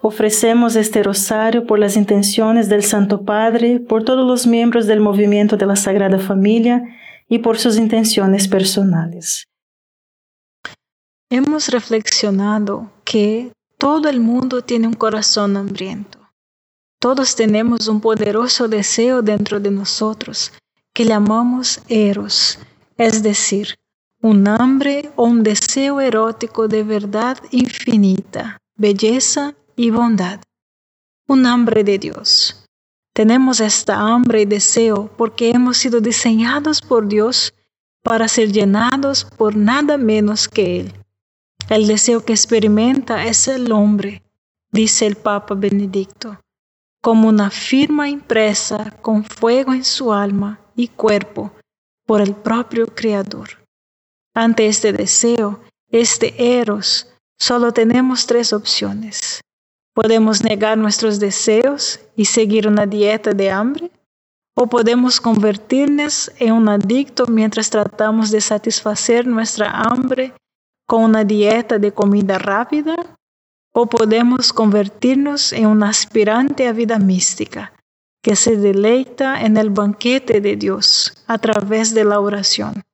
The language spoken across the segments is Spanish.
Ofrecemos este rosario por las intenciones del Santo Padre, por todos los miembros del movimiento de la Sagrada Familia y por sus intenciones personales. Hemos reflexionado que todo el mundo tiene un corazón hambriento. Todos tenemos un poderoso deseo dentro de nosotros que llamamos eros, es decir, un hambre o un deseo erótico de verdad infinita, belleza y bondad. Un hambre de Dios. Tenemos esta hambre y deseo porque hemos sido diseñados por Dios para ser llenados por nada menos que Él. El deseo que experimenta es el hombre, dice el Papa Benedicto, como una firma impresa con fuego en su alma y cuerpo por el propio Creador. Ante este deseo, este eros, solo tenemos tres opciones. Podemos negar nuestros deseos y seguir una dieta de hambre, o podemos convertirnos en un adicto mientras tratamos de satisfacer nuestra hambre con una dieta de comida rápida, o podemos convertirnos en un aspirante a vida mística que se deleita en el banquete de Dios a través de la oración.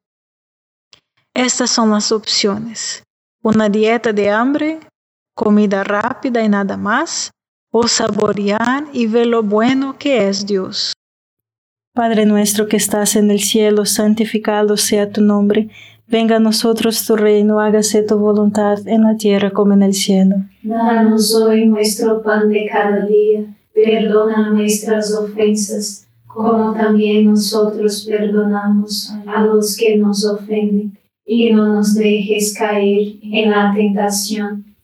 Estas son las opciones. Una dieta de hambre comida rápida y nada más, o saborear y ver lo bueno que es Dios. Padre nuestro que estás en el cielo, santificado sea tu nombre. Venga a nosotros tu reino, hágase tu voluntad en la tierra como en el cielo. Danos hoy nuestro pan de cada día, perdona nuestras ofensas, como también nosotros perdonamos a los que nos ofenden, y no nos dejes caer en la tentación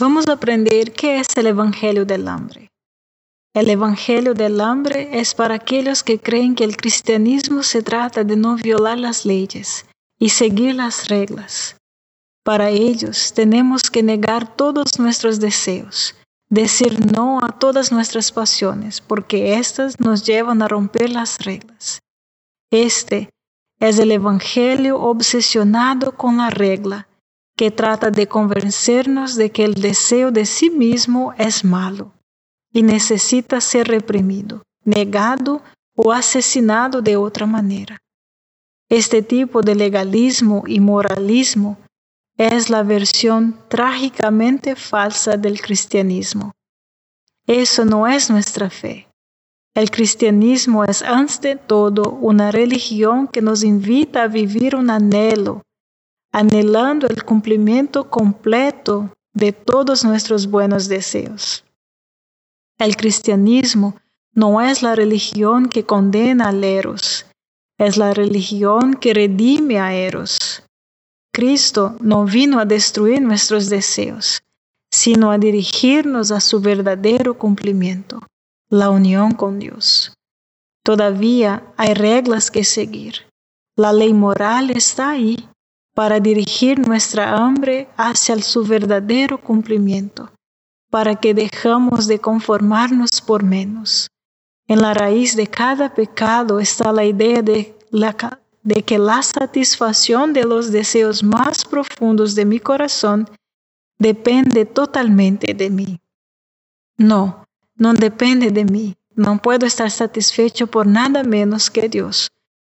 Vamos a aprender qué es el Evangelio del Hambre. El Evangelio del Hambre es para aquellos que creen que el cristianismo se trata de no violar las leyes y seguir las reglas. Para ellos tenemos que negar todos nuestros deseos, decir no a todas nuestras pasiones, porque éstas nos llevan a romper las reglas. Este es el Evangelio obsesionado con la regla que trata de convencernos de que el deseo de sí mismo es malo y necesita ser reprimido, negado o asesinado de otra manera. Este tipo de legalismo y moralismo es la versión trágicamente falsa del cristianismo. Eso no es nuestra fe. El cristianismo es ante todo una religión que nos invita a vivir un anhelo, anhelando el cumplimiento completo de todos nuestros buenos deseos. El cristianismo no es la religión que condena a Eros, es la religión que redime a Eros. Cristo no vino a destruir nuestros deseos, sino a dirigirnos a su verdadero cumplimiento, la unión con Dios. Todavía hay reglas que seguir. La ley moral está ahí para dirigir nuestra hambre hacia su verdadero cumplimiento, para que dejamos de conformarnos por menos. En la raíz de cada pecado está la idea de, de que la satisfacción de los deseos más profundos de mi corazón depende totalmente de mí. No, no depende de mí. No puedo estar satisfecho por nada menos que Dios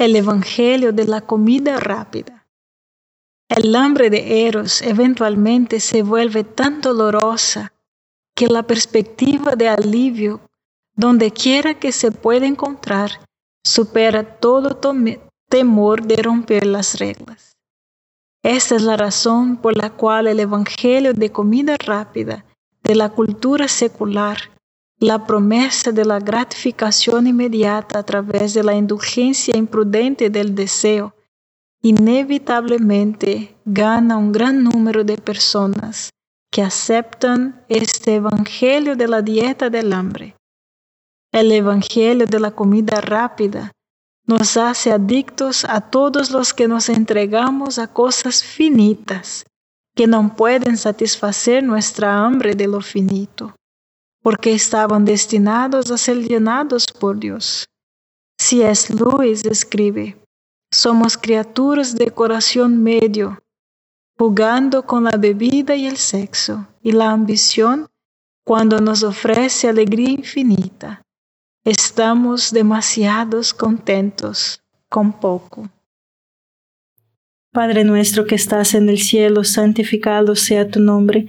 El Evangelio de la comida rápida. El hambre de Eros eventualmente se vuelve tan dolorosa que la perspectiva de alivio, donde quiera que se pueda encontrar, supera todo temor de romper las reglas. Esta es la razón por la cual el Evangelio de comida rápida de la cultura secular, la promesa de la gratificación inmediata a través de la indulgencia imprudente del deseo, inevitablemente gana un gran número de personas que aceptan este Evangelio de la dieta del hambre. El Evangelio de la comida rápida nos hace adictos a todos los que nos entregamos a cosas finitas que no pueden satisfacer nuestra hambre de lo finito, porque estaban destinados a ser llenados por Dios. C.S. Lewis escribe, somos criaturas de corazón medio, jugando con la bebida y el sexo y la ambición cuando nos ofrece alegría infinita Estamos demasiados contentos con poco. Padre nuestro que estás en el cielo, santificado sea tu nombre.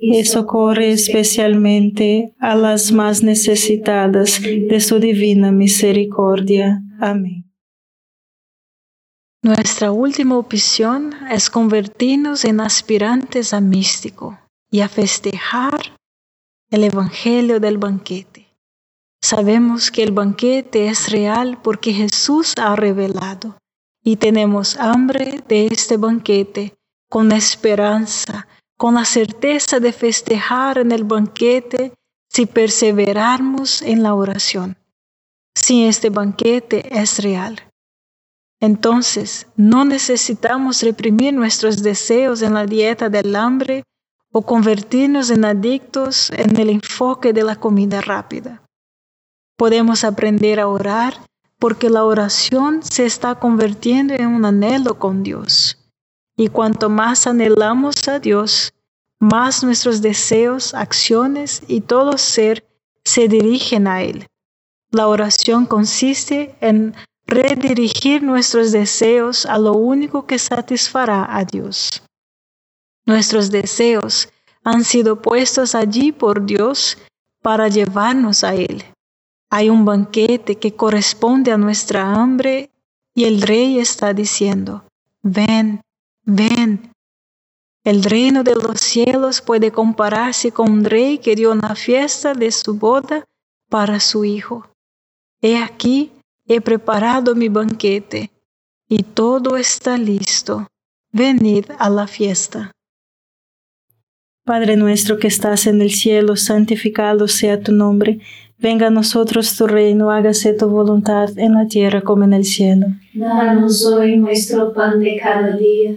y socorre especialmente a las más necesitadas de su divina misericordia. Amén. Nuestra última opción es convertirnos en aspirantes a místico y a festejar el Evangelio del banquete. Sabemos que el banquete es real porque Jesús ha revelado y tenemos hambre de este banquete con esperanza, con la certeza de festejar en el banquete si perseveramos en la oración. Si este banquete es real. Entonces, no necesitamos reprimir nuestros deseos en la dieta del hambre o convertirnos en adictos en el enfoque de la comida rápida. Podemos aprender a orar porque la oración se está convirtiendo en un anhelo con Dios. Y cuanto más anhelamos a Dios, más nuestros deseos, acciones y todo ser se dirigen a Él. La oración consiste en redirigir nuestros deseos a lo único que satisfará a Dios. Nuestros deseos han sido puestos allí por Dios para llevarnos a Él. Hay un banquete que corresponde a nuestra hambre y el rey está diciendo, ven, ven. El reino de los cielos puede compararse con un rey que dio una fiesta de su boda para su hijo. He aquí, he preparado mi banquete y todo está listo. Venid a la fiesta. Padre nuestro que estás en el cielo, santificado sea tu nombre. Venga a nosotros tu reino, hágase tu voluntad en la tierra como en el cielo. Danos hoy nuestro pan de cada día.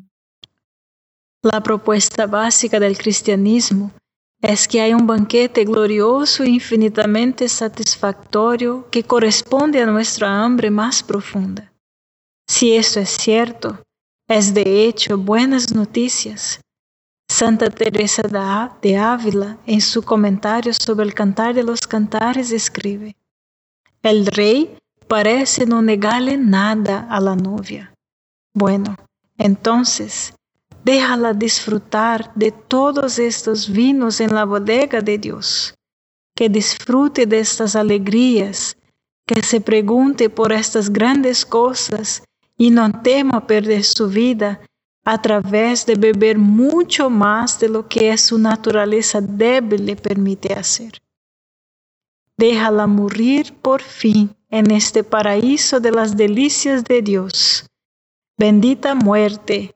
La propuesta básica del cristianismo es que hay un banquete glorioso e infinitamente satisfactorio que corresponde a nuestra hambre más profunda. Si esto es cierto, es de hecho buenas noticias. Santa Teresa de Ávila, en su comentario sobre el Cantar de los Cantares, escribe: El rey parece no negarle nada a la novia. Bueno, entonces Déjala disfrutar de todos estos vinos en la bodega de Dios. Que disfrute de estas alegrías, que se pregunte por estas grandes cosas y no tema perder su vida a través de beber mucho más de lo que su naturaleza débil le permite hacer. Déjala morir por fin en este paraíso de las delicias de Dios. Bendita muerte